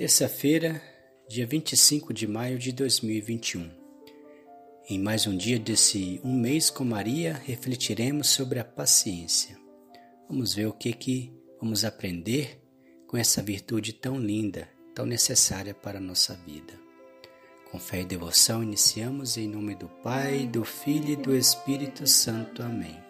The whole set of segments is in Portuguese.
Terça-feira, dia 25 de maio de 2021. Em mais um dia desse um mês com Maria, refletiremos sobre a paciência. Vamos ver o que que vamos aprender com essa virtude tão linda, tão necessária para a nossa vida. Com fé e devoção, iniciamos em nome do Pai, do Filho e do Espírito Santo. Amém.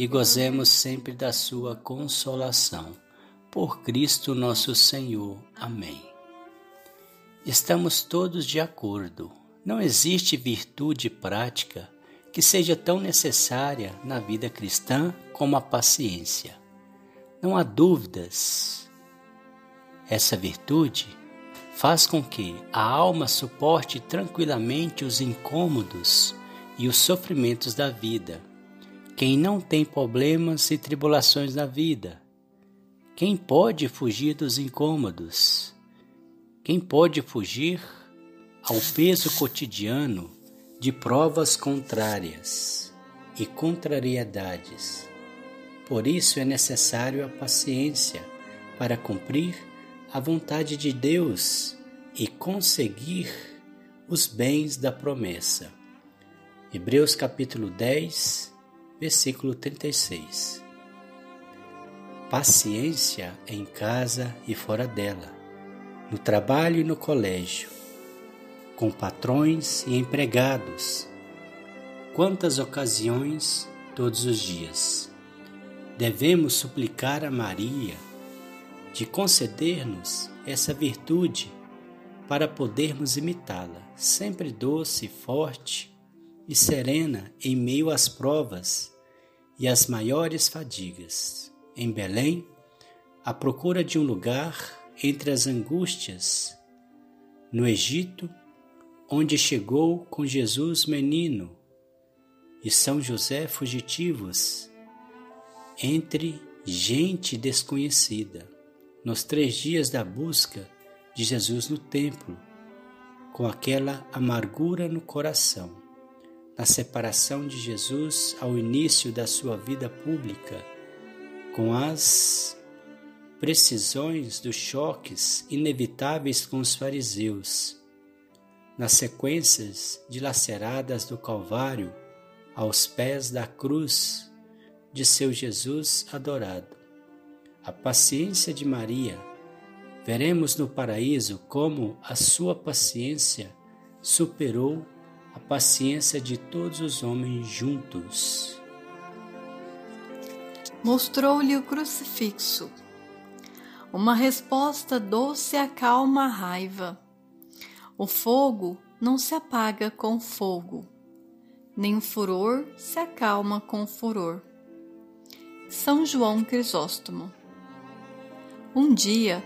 e gozemos sempre da Sua consolação. Por Cristo nosso Senhor. Amém. Estamos todos de acordo. Não existe virtude prática que seja tão necessária na vida cristã como a paciência. Não há dúvidas. Essa virtude faz com que a alma suporte tranquilamente os incômodos e os sofrimentos da vida. Quem não tem problemas e tribulações na vida? Quem pode fugir dos incômodos? Quem pode fugir ao peso cotidiano de provas contrárias e contrariedades? Por isso é necessário a paciência para cumprir a vontade de Deus e conseguir os bens da promessa. Hebreus capítulo 10, versículo 36. Paciência em casa e fora dela, no trabalho e no colégio, com patrões e empregados. Quantas ocasiões todos os dias. Devemos suplicar a Maria de conceder-nos essa virtude para podermos imitá-la, sempre doce, forte e serena em meio às provas e às maiores fadigas. Em Belém, à procura de um lugar entre as angústias, no Egito, onde chegou com Jesus menino e São José fugitivos, entre gente desconhecida nos três dias da busca de Jesus no templo, com aquela amargura no coração, na separação de Jesus ao início da sua vida pública, com as precisões dos choques inevitáveis com os fariseus, nas sequências dilaceradas do Calvário aos pés da cruz de seu Jesus adorado. A paciência de Maria, veremos no paraíso como a sua paciência superou a paciência de todos os homens juntos. Mostrou-lhe o crucifixo. Uma resposta doce acalma a raiva. O fogo não se apaga com fogo, nem o furor se acalma com furor. São João Crisóstomo um dia,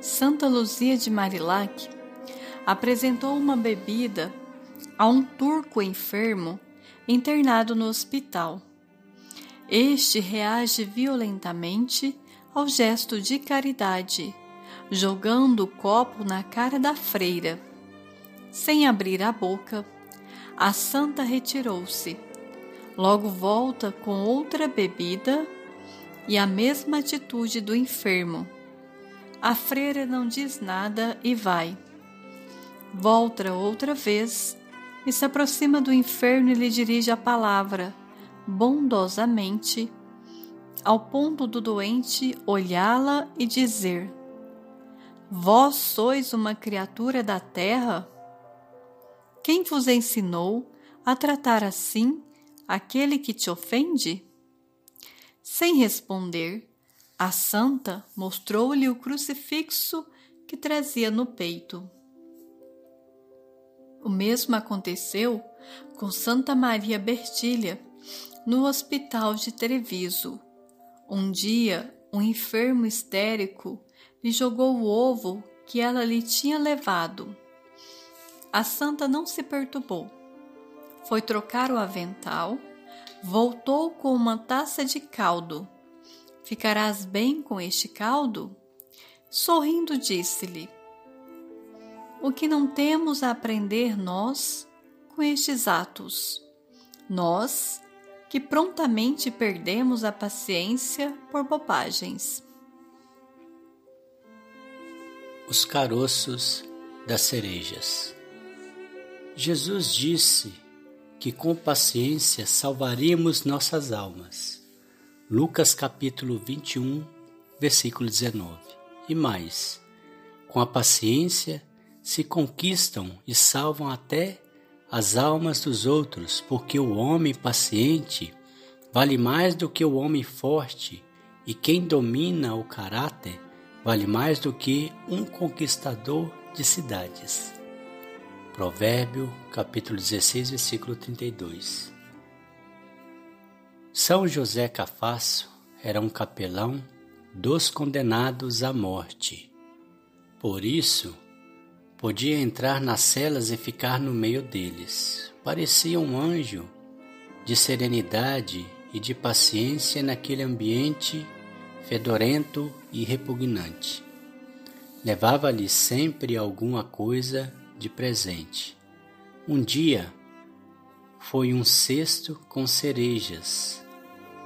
Santa Luzia de Marilac apresentou uma bebida a um turco enfermo internado no hospital. Este reage violentamente ao gesto de caridade, jogando o copo na cara da freira. Sem abrir a boca, a santa retirou-se. Logo volta com outra bebida e a mesma atitude do enfermo. A freira não diz nada e vai. Volta outra vez e se aproxima do enfermo e lhe dirige a palavra, bondosamente, ao ponto do doente olhá-la e dizer: Vós sois uma criatura da terra? Quem vos ensinou a tratar assim aquele que te ofende? Sem responder, a santa mostrou-lhe o crucifixo que trazia no peito. O mesmo aconteceu com Santa Maria Bertilha, no hospital de Treviso. Um dia, um enfermo histérico lhe jogou o ovo que ela lhe tinha levado. A santa não se perturbou. Foi trocar o avental, voltou com uma taça de caldo. Ficarás bem com este caldo? Sorrindo, disse-lhe: O que não temos a aprender nós com estes atos? Nós, que prontamente perdemos a paciência por bobagens. Os caroços das cerejas. Jesus disse que com paciência salvaríamos nossas almas. Lucas capítulo 21, versículo 19. E mais, com a paciência se conquistam e salvam até as almas dos outros, porque o homem paciente vale mais do que o homem forte, e quem domina o caráter vale mais do que um conquistador de cidades. Provérbio, capítulo 16, versículo 32. São José Cafasso era um capelão dos condenados à morte. Por isso, Podia entrar nas celas e ficar no meio deles. Parecia um anjo de serenidade e de paciência naquele ambiente fedorento e repugnante. Levava-lhe sempre alguma coisa de presente. Um dia foi um cesto com cerejas.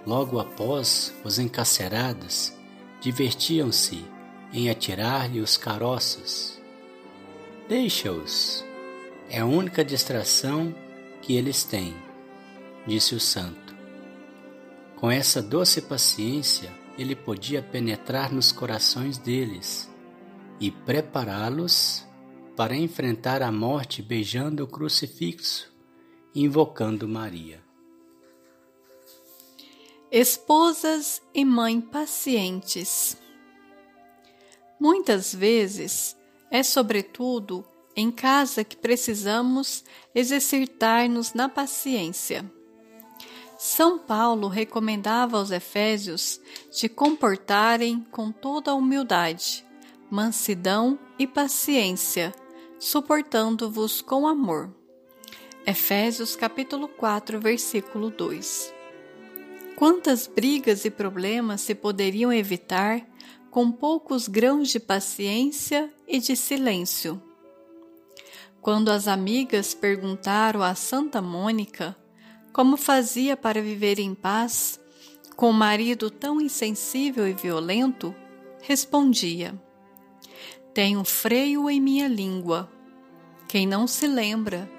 Logo após, os encarcerados divertiam-se em atirar-lhe os caroços Deixa-os. É a única distração que eles têm, disse o santo. Com essa doce paciência, ele podia penetrar nos corações deles e prepará-los para enfrentar a morte beijando o crucifixo invocando Maria. Esposas e mãe pacientes. Muitas vezes é, sobretudo, em casa que precisamos exercitar-nos na paciência. São Paulo recomendava aos Efésios de comportarem com toda humildade, mansidão e paciência, suportando-vos com amor. Efésios capítulo 4, versículo 2. Quantas brigas e problemas se poderiam evitar com poucos grãos de paciência e de silêncio. Quando as amigas perguntaram a Santa Mônica como fazia para viver em paz com um marido tão insensível e violento, respondia: Tenho freio em minha língua. Quem não se lembra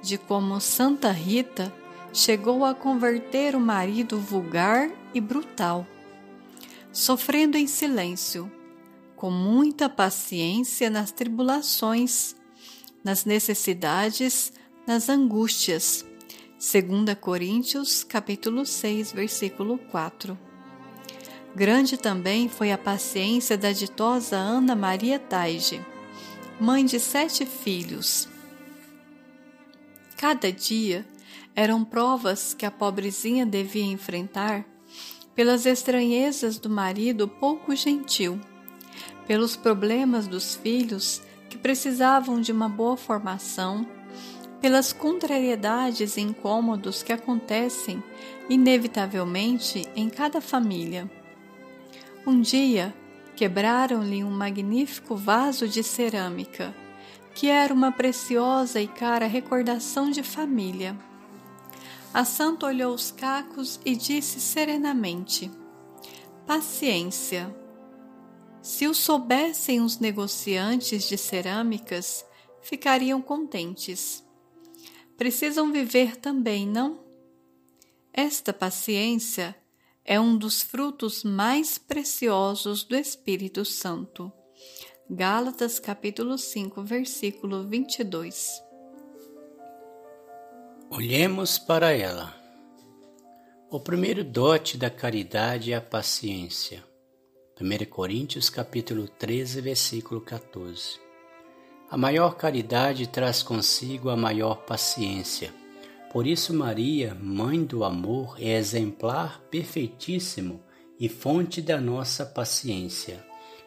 de como Santa Rita chegou a converter o marido vulgar e brutal? Sofrendo em silêncio, com muita paciência nas tribulações, nas necessidades, nas angústias. 2 Coríntios, capítulo 6, versículo 4. Grande também foi a paciência da ditosa Ana Maria Taige, mãe de sete filhos. Cada dia eram provas que a pobrezinha devia enfrentar pelas estranhezas do marido pouco gentil, pelos problemas dos filhos que precisavam de uma boa formação, pelas contrariedades e incômodos que acontecem inevitavelmente em cada família. Um dia, quebraram-lhe um magnífico vaso de cerâmica, que era uma preciosa e cara recordação de família. A santa olhou os cacos e disse serenamente: Paciência. Se o soubessem os negociantes de cerâmicas, ficariam contentes. Precisam viver também, não? Esta paciência é um dos frutos mais preciosos do Espírito Santo. Gálatas capítulo 5, versículo 22. Olhemos para ela. O primeiro dote da caridade é a paciência. 1 Coríntios capítulo 13, versículo 14. A maior caridade traz consigo a maior paciência. Por isso Maria, mãe do amor, é exemplar perfeitíssimo e fonte da nossa paciência.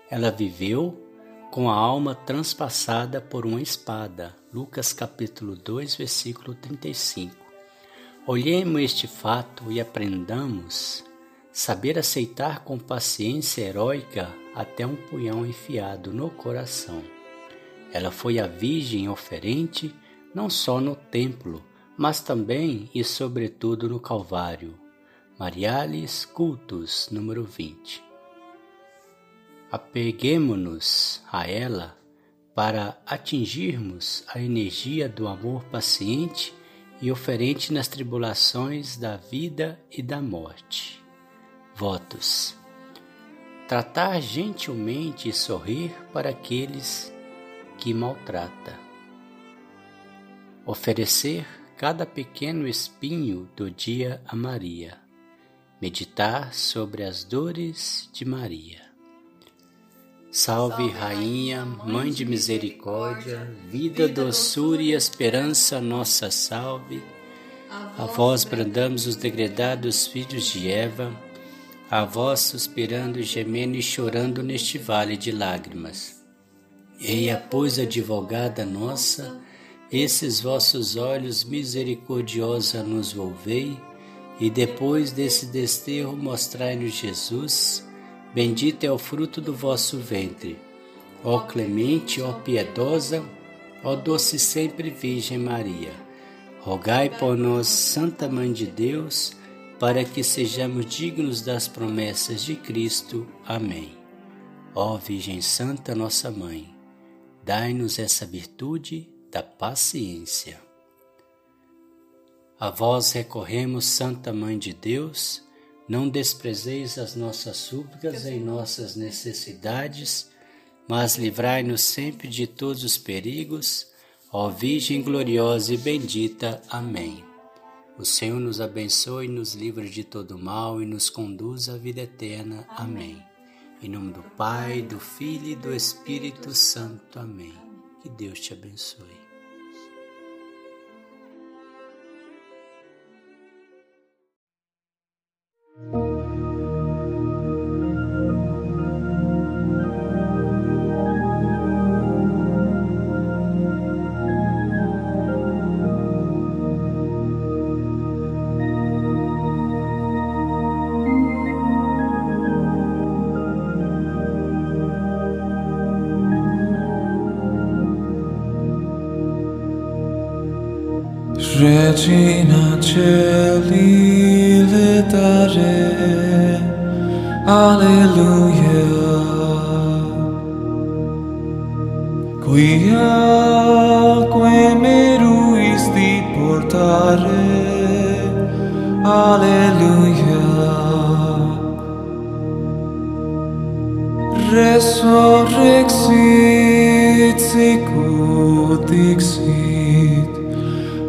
Ela viveu com a alma transpassada por uma espada. Lucas capítulo 2, versículo 35. Olhemos este fato e aprendamos saber aceitar com paciência heróica até um punhão enfiado no coração. Ela foi a virgem oferente não só no templo, mas também e sobretudo no Calvário. Mariales Cultos, número 20 apeguemo-nos a ela para atingirmos a energia do amor paciente e oferente nas tribulações da vida e da morte. Votos: tratar gentilmente e sorrir para aqueles que maltrata. Oferecer cada pequeno espinho do dia a Maria. Meditar sobre as dores de Maria. Salve, Rainha, Mãe de Misericórdia, vida, doçura e esperança, nossa salve. A vós brandamos os degredados filhos de Eva, a vós suspirando, gemendo e chorando neste vale de lágrimas. Eia, pois, advogada nossa, esses vossos olhos misericordiosa nos volvei, e depois desse desterro mostrai-nos Jesus, Bendito é o fruto do vosso ventre. Ó clemente, ó piedosa, ó doce sempre Virgem Maria, rogai por nós, Santa Mãe de Deus, para que sejamos dignos das promessas de Cristo. Amém. Ó Virgem Santa, nossa Mãe, dai-nos essa virtude da paciência. A vós recorremos, Santa Mãe de Deus, não desprezeis as nossas súplicas em nossas necessidades, mas livrai-nos sempre de todos os perigos, ó Virgem gloriosa e bendita. Amém. O Senhor nos abençoe, nos livre de todo mal e nos conduz à vida eterna. Amém. Em nome do Pai, do Filho e do Espírito Santo. Amém. Que Deus te abençoe. Regina Celi letare Alleluia. Quia que me ruisti portare Alleluia. Resurrexit sicut dixit.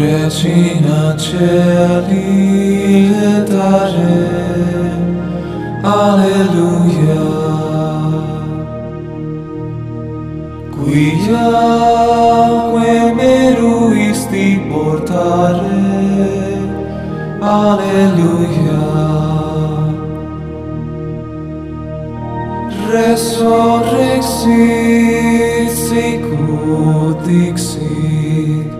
Regina Celi Dare Alleluia. Quiaque meruisti portare. Alleluia. Resurrexit sicut dixit.